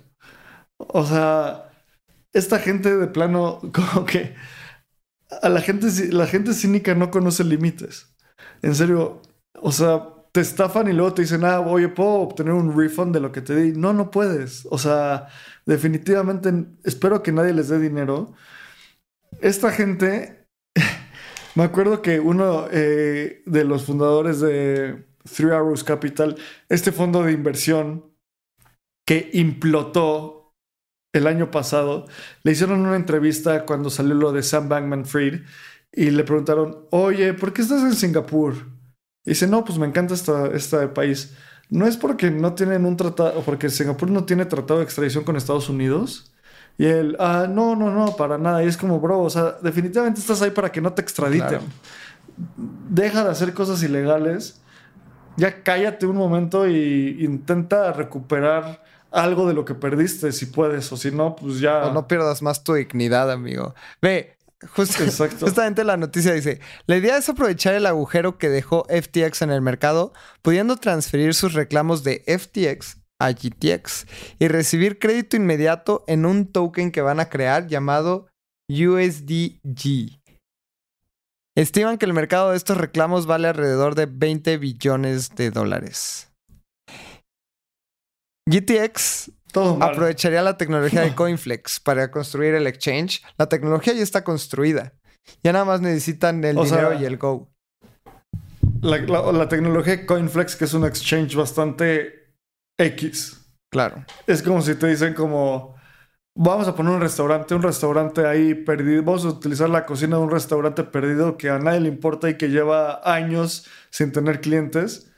O sea, esta gente de plano, como que a la gente, la gente cínica no conoce límites. En serio, o sea, te estafan y luego te dicen, ah, oye, ¿puedo obtener un refund de lo que te di? No, no puedes. O sea, definitivamente espero que nadie les dé dinero. Esta gente, me acuerdo que uno eh, de los fundadores de Three Arrows Capital, este fondo de inversión que implotó el año pasado, le hicieron una entrevista cuando salió lo de Sam Bankman Fried y le preguntaron, oye, ¿por qué estás en Singapur? Y dice, no, pues me encanta este país. No es porque no tienen un tratado, porque Singapur no tiene tratado de extradición con Estados Unidos. Y él, ah, no, no, no, para nada. Y es como, bro, o sea, definitivamente estás ahí para que no te extraditen. Claro. Deja de hacer cosas ilegales. Ya cállate un momento y intenta recuperar algo de lo que perdiste, si puedes, o si no, pues ya. O no pierdas más tu dignidad, amigo. Ve, justo, justamente la noticia dice, la idea es aprovechar el agujero que dejó FTX en el mercado, pudiendo transferir sus reclamos de FTX a GTX y recibir crédito inmediato en un token que van a crear llamado USDG. Estiman que el mercado de estos reclamos vale alrededor de 20 billones de dólares. GTX Todo mal. aprovecharía la tecnología de CoinFlex para construir el exchange. La tecnología ya está construida. Ya nada más necesitan el O dinero sea, y el go. La, la- la tecnología Coinflex, que es un exchange bastante X. Claro. Es como si te dicen como, vamos a poner un restaurante, un restaurante ahí perdido, vamos a utilizar la cocina de un restaurante perdido que a nadie le importa y que lleva años sin tener clientes.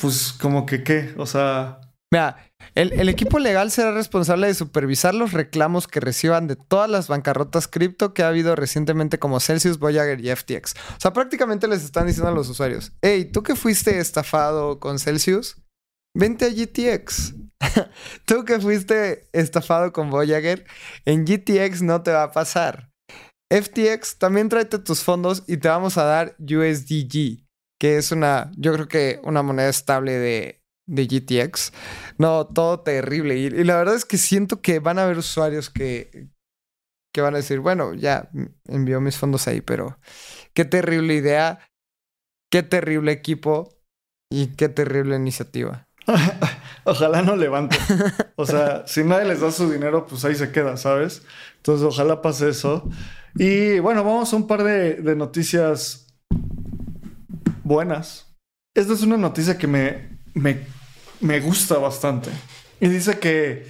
Pues como que qué, o sea, Mira, el, equipo legal será responsable de supervisar los reclamos que reciban de todas las bancarrotas cripto que ha habido recientemente como Celsius, Voyager y FTX. O sea, prácticamente les están diciendo a los usuarios, hey, tú que fuiste estafado con Celsius, vente a GTX. tú que fuiste estafado con Voyager, en GTX no te va a pasar. FTX, también tráete tus fondos y te vamos a dar USDG, que es una, yo creo que una moneda estable de, de GTX. No, todo terrible. Y, la verdad es que siento que van a haber usuarios que, que van a decir, bueno, ya envió mis fondos ahí, pero qué terrible idea, qué terrible equipo y qué terrible iniciativa. ojalá no levante. O sea, si nadie les da su dinero, pues ahí se queda, ¿sabes? Entonces, ojalá pase eso. Y bueno, vamos a un par de, noticias buenas. Esta es una noticia que me, me me gusta bastante. Y dice que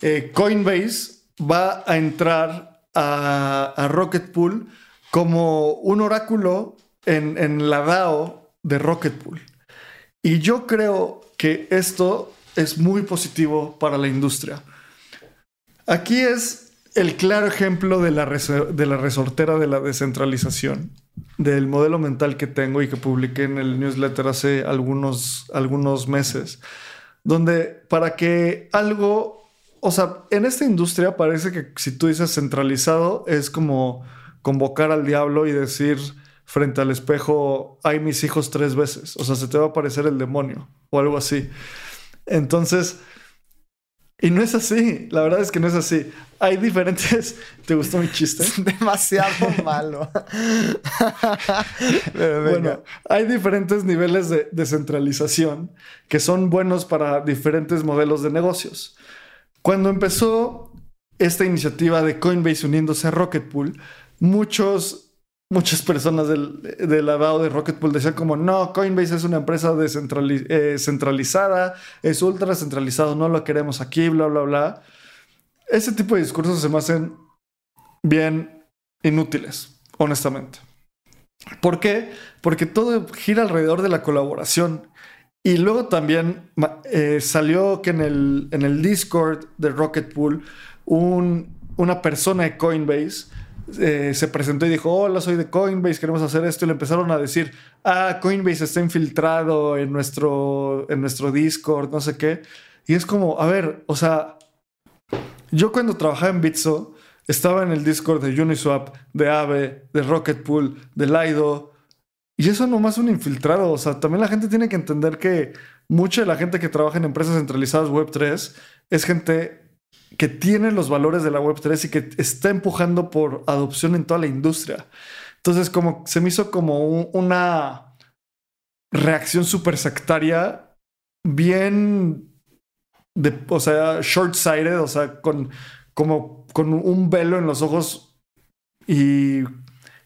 eh, Coinbase va a entrar a, Rocket Pool como un oráculo en, en, la DAO de Rocket Pool. Y yo creo que esto es muy positivo para la industria. Aquí es el claro ejemplo de la, de la resortera de la descentralización, del modelo mental que tengo y que publiqué en el newsletter hace algunos, algunos meses, donde para que algo, o sea, en esta industria parece que si tú dices centralizado es como convocar al diablo y decir frente al espejo, hay mis hijos tres veces, o sea, se te va a aparecer el demonio o algo así. Entonces, y no es así, la verdad es que no es así. Hay diferentes. ¿Te gustó mi chiste? Demasiado malo. bueno, hay diferentes niveles de descentralización que son buenos para diferentes modelos de negocios. Cuando empezó esta iniciativa de Coinbase uniéndose a Rocket Pool, muchos muchas personas del, del lavado de Rocket Pool decían como, no, Coinbase es una empresa descentralizada, eh, es ultra centralizado, no lo queremos aquí, bla, bla, bla. Ese tipo de discursos se me hacen bien inútiles, honestamente. ¿Por qué? Porque todo gira alrededor de la colaboración. Y luego también eh, salió que en el, en el Discord de Rocket Pool un, una persona de Coinbase eh, se presentó y dijo, hola, soy de Coinbase, queremos hacer esto. Y le empezaron a decir, ah, Coinbase está infiltrado en nuestro, en nuestro Discord, no sé qué. Y es como, a ver, o sea, yo cuando trabajaba en Bitso, estaba en el Discord de Uniswap, de Aave, de Rocket Pool, de Lido. Y eso nomás un infiltrado. O sea, también la gente tiene que entender que mucha de la gente que trabaja en empresas centralizadas Web3 es gente que tiene los valores de la Web3 y que está empujando por adopción en toda la industria. Entonces, como se me hizo como una reacción súper sectaria, bien, de, o sea, short-sighted, o sea, con, como, con un velo en los ojos y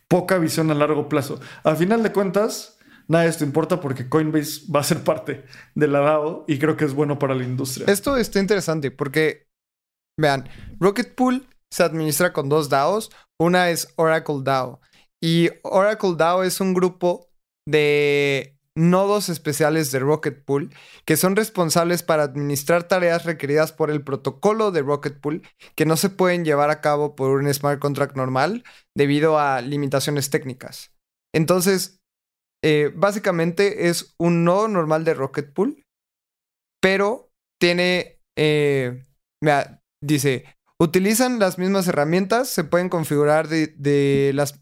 poca visión a largo plazo. Al final de cuentas, nada de esto importa porque Coinbase va a ser parte de la DAO y creo que es bueno para la industria. Esto está interesante porque Vean, Rocket Pool se administra con dos DAOs. Una es Oracle DAO. Y Oracle DAO es un grupo de nodos especiales de Rocket Pool que son responsables para administrar tareas requeridas por el protocolo de Rocket Pool que no se pueden llevar a cabo por un smart contract normal debido a limitaciones técnicas. Entonces, eh, básicamente es un nodo normal de Rocket Pool, pero tiene, eh, dice, utilizan las mismas herramientas, se pueden configurar de, las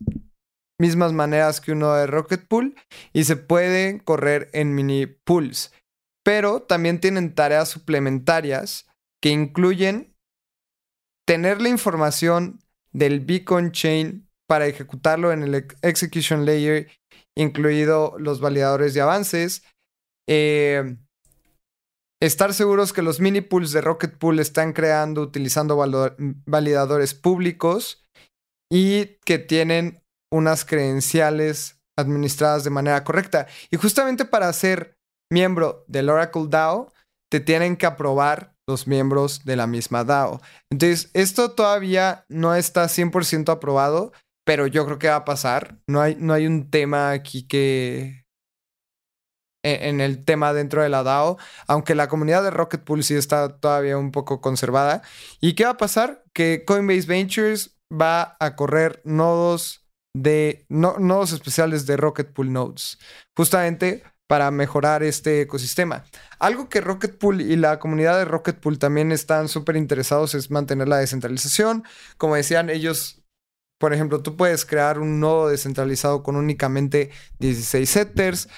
mismas maneras que uno de Rocket Pool y se pueden correr en mini pools. Pero también tienen tareas suplementarias que incluyen tener la información del beacon chain para ejecutarlo en el execution layer, incluido los validadores de avances, eh, Estar seguros que los mini pools de Rocket Pool están creando utilizando validadores públicos y que tienen unas credenciales administradas de manera correcta. Y justamente para ser miembro del Oracle DAO, te tienen que aprobar los miembros de la misma DAO. Entonces, esto todavía no está 100% aprobado, pero yo creo que va a pasar. No hay, no hay un tema aquí que, en, el tema dentro de la DAO, aunque la comunidad de Rocket Pool sí está todavía un poco conservada. ¿Y qué va a pasar? Que Coinbase Ventures va a correr nodos de nodos especiales de Rocket Pool Nodes, justamente para mejorar este ecosistema. Algo que Rocket Pool y la comunidad de Rocket Pool también están súper interesados es mantener la descentralización. Como decían ellos, por ejemplo, tú puedes crear un nodo descentralizado con únicamente 16 setters.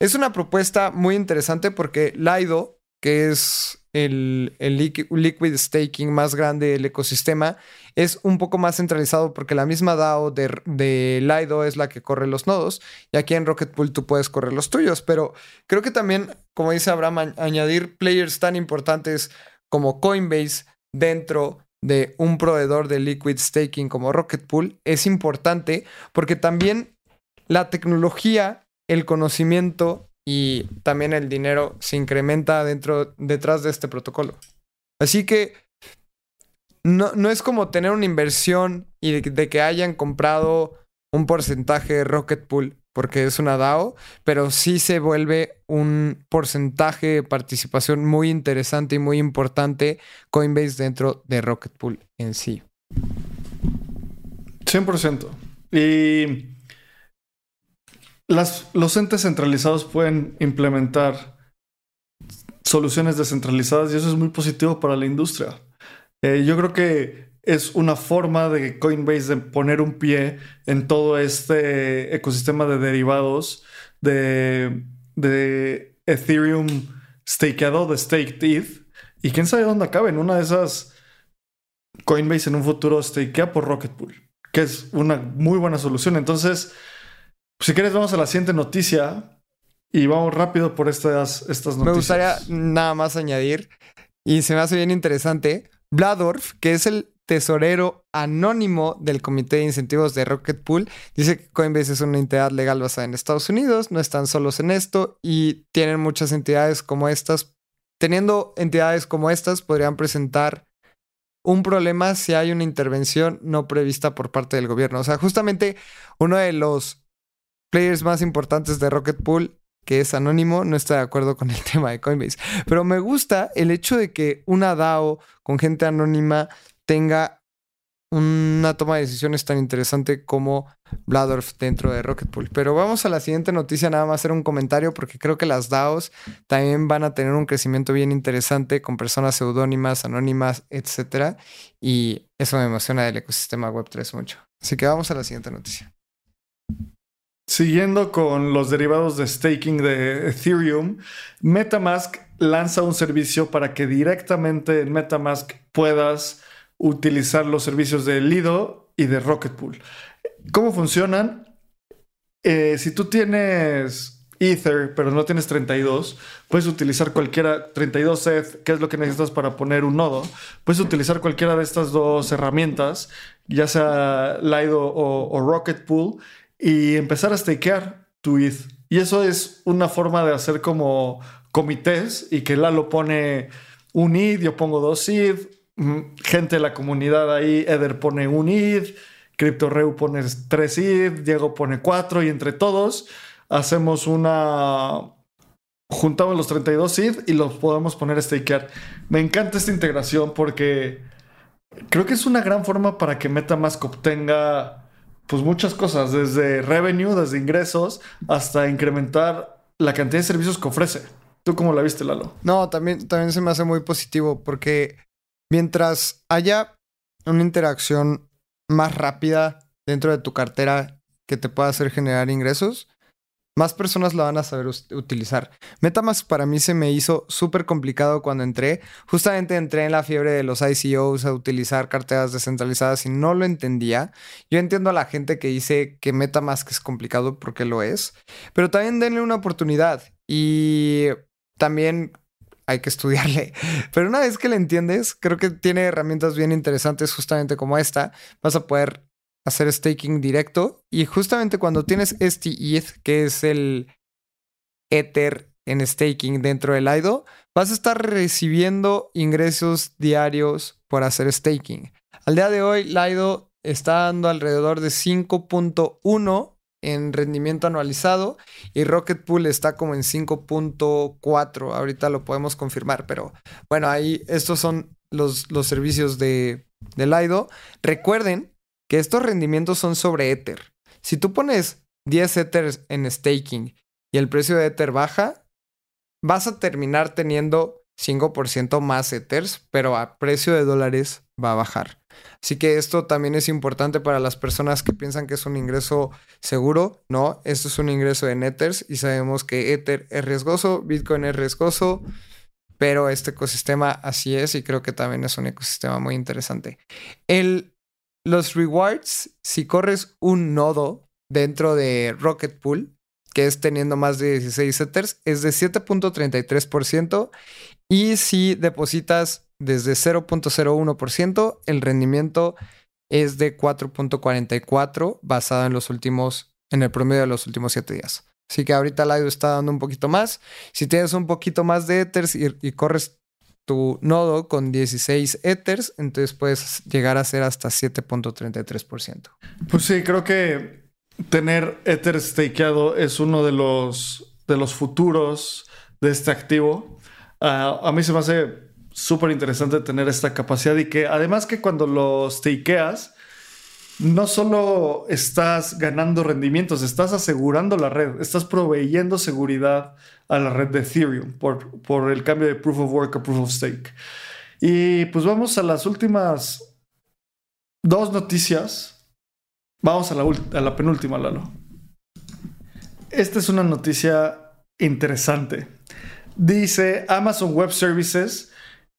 Es una propuesta muy interesante porque Lido, que es el, liquid staking más grande del ecosistema, es un poco más centralizado porque la misma DAO de, de, Lido es la que corre los nodos y aquí en Rocket Pool tú puedes correr los tuyos. Pero creo que también, como dice Abraham, añadir players tan importantes como Coinbase dentro de un proveedor de liquid staking como Rocket Pool es importante porque también la tecnología el conocimiento y también el dinero se incrementa dentro, detrás de este protocolo. Así que no, no es como tener una inversión y de, que hayan comprado un porcentaje de Rocket Pool porque es una DAO, pero sí se vuelve un porcentaje de participación muy interesante y muy importante Coinbase dentro de Rocket Pool en sí. 100%. Y los entes centralizados pueden implementar soluciones descentralizadas y eso es muy positivo para la industria. Eh, yo creo que es una forma de Coinbase de poner un pie en todo este ecosistema de derivados de, de Ethereum stakeado, de staked ETH. Y quién sabe dónde acabe. En una de esas, Coinbase en un futuro stakea por Rocket Pool, que es una muy buena solución. Entonces, si quieres, vamos a la siguiente noticia y vamos rápido por estas, estas noticias. Me gustaría nada más añadir, y se me hace bien interesante, Bladorf, que es el tesorero anónimo del Comité de Incentivos de Rocket Pool, dice que Coinbase es una entidad legal basada en Estados Unidos, no están solos en esto y tienen muchas entidades como estas. Teniendo entidades como estas, podrían presentar un problema si hay una intervención no prevista por parte del gobierno. O sea, justamente uno de los players más importantes de Rocket Pool, que es anónimo, no está de acuerdo con el tema de Coinbase. Pero me gusta el hecho de que una DAO con gente anónima tenga una toma de decisiones tan interesante como Bladorf dentro de Rocket Pool. Pero vamos a la siguiente noticia, nada más hacer un comentario porque creo que las DAOs también van a tener un crecimiento bien interesante con personas seudónimas, anónimas, etc. Y eso me emociona del ecosistema Web3 mucho. Así que vamos a la siguiente noticia. Siguiendo con los derivados de staking de Ethereum, Metamask lanza un servicio para que directamente en Metamask puedas utilizar los servicios de Lido y de Rocket Pool. ¿Cómo funcionan? Eh, si tú tienes Ether, pero no tienes 32, puedes utilizar cualquiera, 32 ETH, es lo que necesitas para poner un nodo. Puedes utilizar cualquiera de estas dos herramientas, ya sea Lido o, o Rocket Pool y empezar a stakear tu ETH. Y eso es una forma de hacer como comités y que Lalo pone un ETH, yo pongo dos ETH, mm, gente de la comunidad ahí, Eder pone un ETH, CryptoReu pone tres ETH, Diego pone cuatro y entre todos hacemos una... Juntamos los 32 ETH y los podemos poner a stakear. Me encanta esta integración porque creo que es una gran forma para que MetaMask obtenga pues muchas cosas, desde revenue, desde ingresos, hasta incrementar la cantidad de servicios que ofrece. ¿Tú cómo la viste, Lalo? No, también, también se me hace muy positivo porque mientras haya una interacción más rápida dentro de tu cartera que te pueda hacer generar ingresos, más personas la van a saber utilizar. MetaMask para mí se me hizo súper complicado cuando entré. Justamente entré en la fiebre de los ICOs a utilizar carteras descentralizadas y no lo entendía. Yo entiendo a la gente que dice que MetaMask es complicado porque lo es, pero también denle una oportunidad y también hay que estudiarle. Pero una vez que le entiendes, creo que tiene herramientas bien interesantes justamente como esta. Vas a poder hacer staking directo. Y justamente cuando tienes este ETH, que es el Ether en staking dentro del IDO, vas a estar recibiendo ingresos diarios por hacer staking. Al día de hoy, Lido está dando alrededor de 5.1 en rendimiento anualizado y Rocket Pool está como en 5.4. Ahorita lo podemos confirmar, pero bueno, ahí estos son los, los servicios de, de Lido. Recuerden que estos rendimientos son sobre Ether. Si tú pones 10 Ethers en staking y el precio de Ether baja, vas a terminar teniendo 5% más Ethers, pero a precio de dólares va a bajar. Así que esto también es importante para las personas que piensan que es un ingreso seguro. No, esto es un ingreso en Ethers y sabemos que Ether es riesgoso, Bitcoin es riesgoso, pero este ecosistema así es y creo que también es un ecosistema muy interesante. El, los rewards, si corres un nodo dentro de Rocket Pool, que es teniendo más de 16 Ethers, es de 7.33% y si depositas desde 0.01%, el rendimiento es de 4.44 basado en los últimos, en el promedio de los últimos 7 días. Así que ahorita Lido está dando un poquito más. Si tienes un poquito más de Ethers y, corres tu nodo con 16 Ethers, entonces puedes llegar a ser hasta 7.33%. Pues sí, creo que tener Ether stakeado es uno de los, de los futuros de este activo. Ah, a mí se me hace súper interesante tener esta capacidad y que además que cuando lo stakeas, no solo estás ganando rendimientos, estás asegurando la red, estás proveyendo seguridad a la red de Ethereum por, por el cambio de proof of work a proof of stake. Y pues vamos a las últimas dos noticias. Vamos a la, a la penúltima, Lalo. Esta es una noticia interesante. Dice Amazon Web Services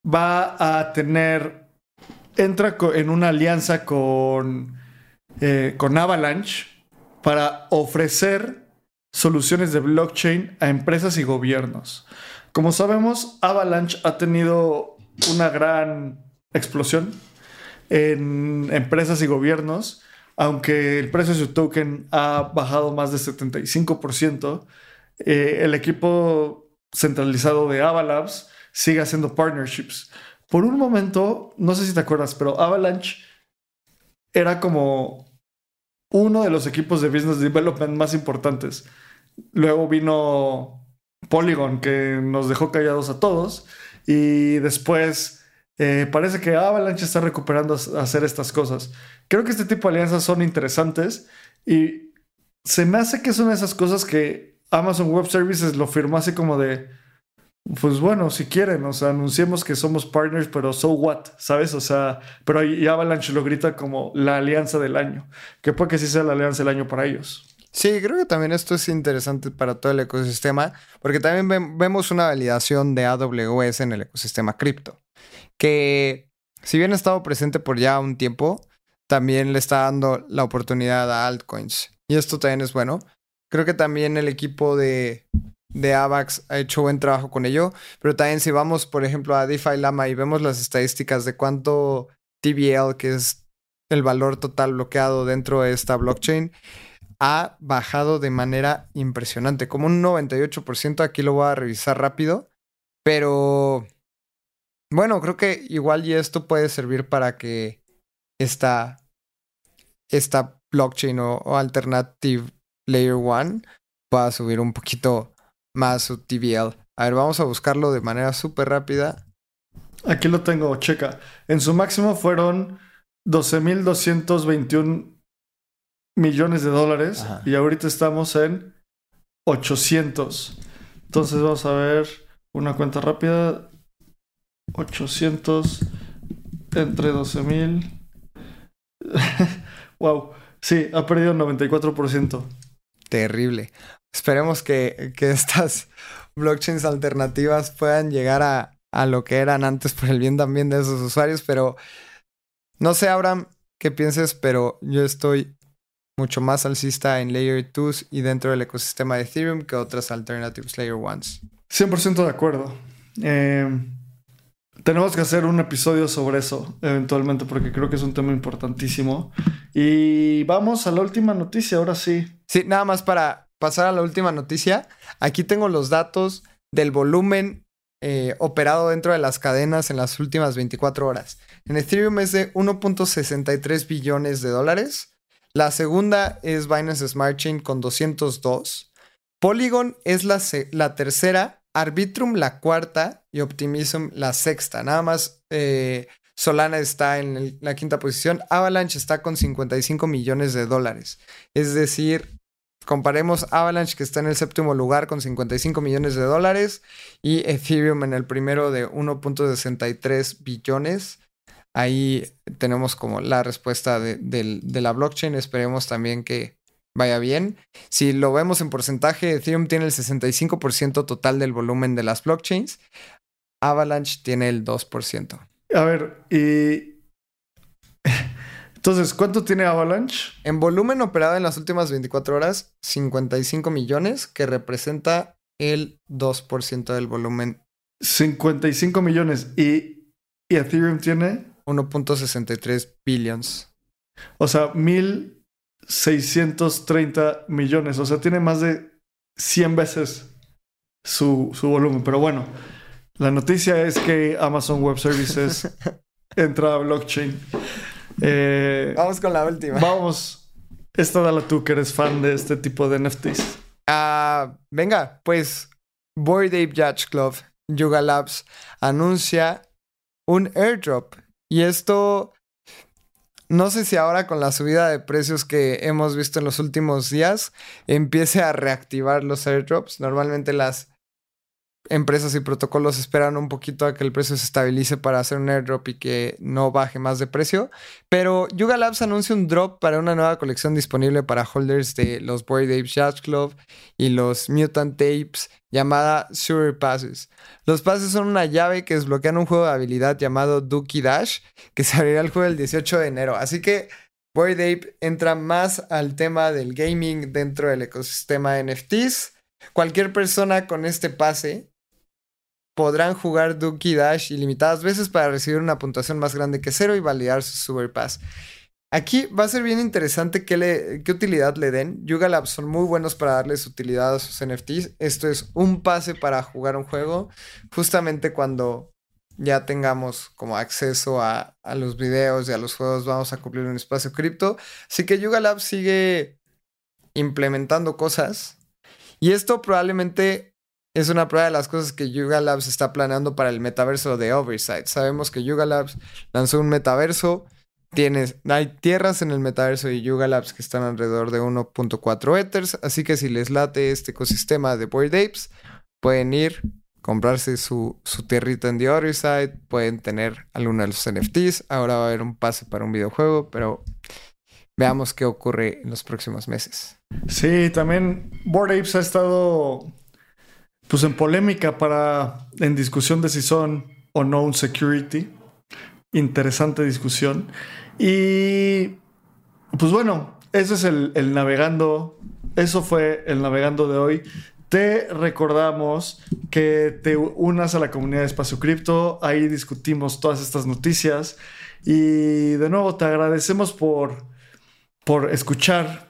va a tener, entra en una alianza con, eh, con Avalanche para ofrecer soluciones de blockchain a empresas y gobiernos. Como sabemos, Avalanche ha tenido una gran explosión en empresas y gobiernos, aunque el precio de su token ha bajado más de 75%. Eh, el equipo centralizado de Avalabs sigue haciendo partnerships. Por un momento, no sé si te acuerdas, pero Avalanche era como uno de los equipos de business development más importantes. Luego vino Polygon, que nos dejó callados a todos. Y después eh, parece que Avalanche está recuperando hacer estas cosas. Creo que este tipo de alianzas son interesantes y se me hace que son esas cosas que Amazon Web Services lo firmó así como de pues bueno, si quieren, o sea, anunciemos que somos partners, pero so what, ¿sabes? O sea, pero y Avalanche lo grita como la alianza del año, que puede que sí sea la alianza del año para ellos. Sí, creo que también esto es interesante para todo el ecosistema, porque también vemos una validación de AWS en el ecosistema cripto, que si bien ha estado presente por ya un tiempo, también le está dando la oportunidad a altcoins. Y esto también es bueno. Creo que también el equipo de de AVAX ha hecho buen trabajo con ello, pero también si vamos, por ejemplo, a DeFi Lama y vemos las estadísticas de cuánto TBL, que es el valor total bloqueado dentro de esta blockchain, ha bajado de manera impresionante, como un 98%, aquí lo voy a revisar rápido, pero bueno, creo que igual y esto puede servir para que esta, esta blockchain o, o alternative layer one pueda subir un poquito más su TVL. A ver, vamos a buscarlo de manera súper rápida. Aquí lo tengo, checa. En su máximo fueron 12.221 millones de dólares y ahorita estamos en 800. Entonces vamos a ver una cuenta rápida. 800 entre 12.000. wow. Sí, ha perdido 94%. Terrible. Esperemos que, estas blockchains alternativas puedan llegar a, a, lo que eran antes por el bien también de esos usuarios, pero no sé, Abraham, qué pienses, pero yo estoy mucho más alcista en Layer 2 y dentro del ecosistema de Ethereum que otras alternatives Layer 1s. 100% de acuerdo. Eh, tenemos que hacer un episodio sobre eso eventualmente porque creo que es un tema importantísimo. Y vamos a la última noticia, ahora sí. Sí, nada más para pasar a la última noticia, aquí tengo los datos del volumen eh, operado dentro de las cadenas en las últimas 24 horas. En Ethereum es de 1.63 billones de dólares. La segunda es Binance Smart Chain con 202. Polygon es la, la tercera, Arbitrum la cuarta y Optimism la sexta. Nada más eh, Solana está en la quinta posición. Avalanche está con 55 millones de dólares. Es decir, comparemos Avalanche que está en el séptimo lugar con 55 millones de dólares y Ethereum en el primero de 1.63 billones. Ahí tenemos como la respuesta de, la blockchain. Esperemos también que vaya bien. Si lo vemos en porcentaje, Ethereum tiene el 65% total del volumen de las blockchains. Avalanche tiene el 2%. A ver, y. Entonces, ¿cuánto tiene Avalanche? En volumen operado en las últimas 24 horas, 55 millones, que representa el 2% del volumen. 55 millones. ¿Y, y Ethereum tiene? 1.63 billions. O sea, 1.630 millones. O sea, tiene más de 100 veces su, su volumen. Pero bueno. La noticia es que Amazon Web Services entra a blockchain. Eh, vamos con la última. Vamos. Esta dala tú que eres fan de este tipo de NFTs. Ah, venga, pues Boyd Ape Yacht Club, Yuga Labs, anuncia un airdrop. Y esto, no sé si ahora con la subida de precios que hemos visto en los últimos días, empiece a reactivar los airdrops. Normalmente las empresas y protocolos esperan un poquito a que el precio se estabilice para hacer un airdrop y que no baje más de precio. Pero Yuga Labs anuncia un drop para una nueva colección disponible para holders de los Boy Apes Yacht Club y los Mutant Tapes llamada Sewer Passes. Los pases son una llave que desbloquean un juego de habilidad llamado Dookie Dash que se abrirá el juego el 18 de enero. Así que Boy Ape entra más al tema del gaming dentro del ecosistema NFTs. Cualquier persona con este pase podrán jugar Dookie Dash ilimitadas veces para recibir una puntuación más grande que cero y validar su Super Pass. Aquí va a ser bien interesante qué, le, qué utilidad le den. Yuga Labs son muy buenos para darles utilidad a sus NFTs. Esto es un pase para jugar un juego. Justamente cuando ya tengamos como acceso a, a los videos y a los juegos, vamos a cumplir un espacio cripto. Así que Yuga Labs sigue implementando cosas. Y esto probablemente es una prueba de las cosas que Yuga Labs está planeando para el metaverso de Oversight. Sabemos que Yuga Labs lanzó un metaverso. Tienes, hay tierras en el metaverso de Yuga Labs que están alrededor de 1.4 Ethers. Así que si les late este ecosistema de Boyd Apes, pueden ir, comprarse su, su tierrita en The Oversight, pueden tener alguno de los NFTs. Ahora va a haber un pase para un videojuego, pero veamos qué ocurre en los próximos meses. Sí, también Bored Apes ha estado pues en polémica para, en discusión de si son o no un security. Interesante discusión. Y pues bueno, ese es el, navegando. Eso fue el navegando de hoy. Te recordamos que te unas a la comunidad de Espacio Cripto. Ahí discutimos todas estas noticias. Y de nuevo, te agradecemos por, por escuchar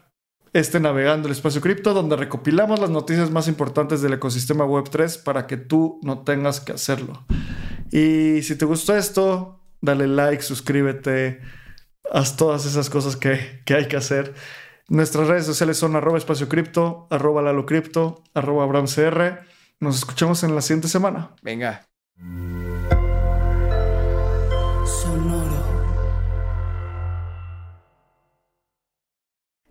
este Navegando el Espacio Cripto, donde recopilamos las noticias más importantes del ecosistema Web3 para que tú no tengas que hacerlo. Y si te gustó esto, dale like, suscríbete, haz todas esas cosas que, hay que hacer. Nuestras redes sociales son arroba espacio cripto, arroba lalo cripto, arroba abramcr. Nos escuchamos en la siguiente semana. Venga.